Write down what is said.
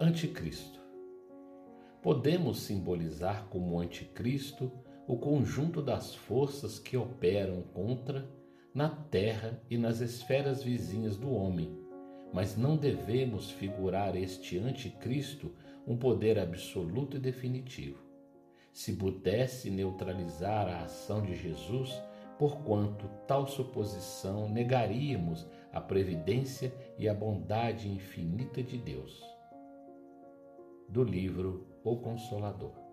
Anticristo. Podemos simbolizar como anticristo o conjunto das forças que operam contra na terra e nas esferas vizinhas do homem, mas não devemos figurar este anticristo um poder absoluto e definitivo. Se pudesse neutralizar a ação de Jesus, porquanto tal suposição negaríamos a previdência e a bondade infinita de Deus. Do livro O Consolador.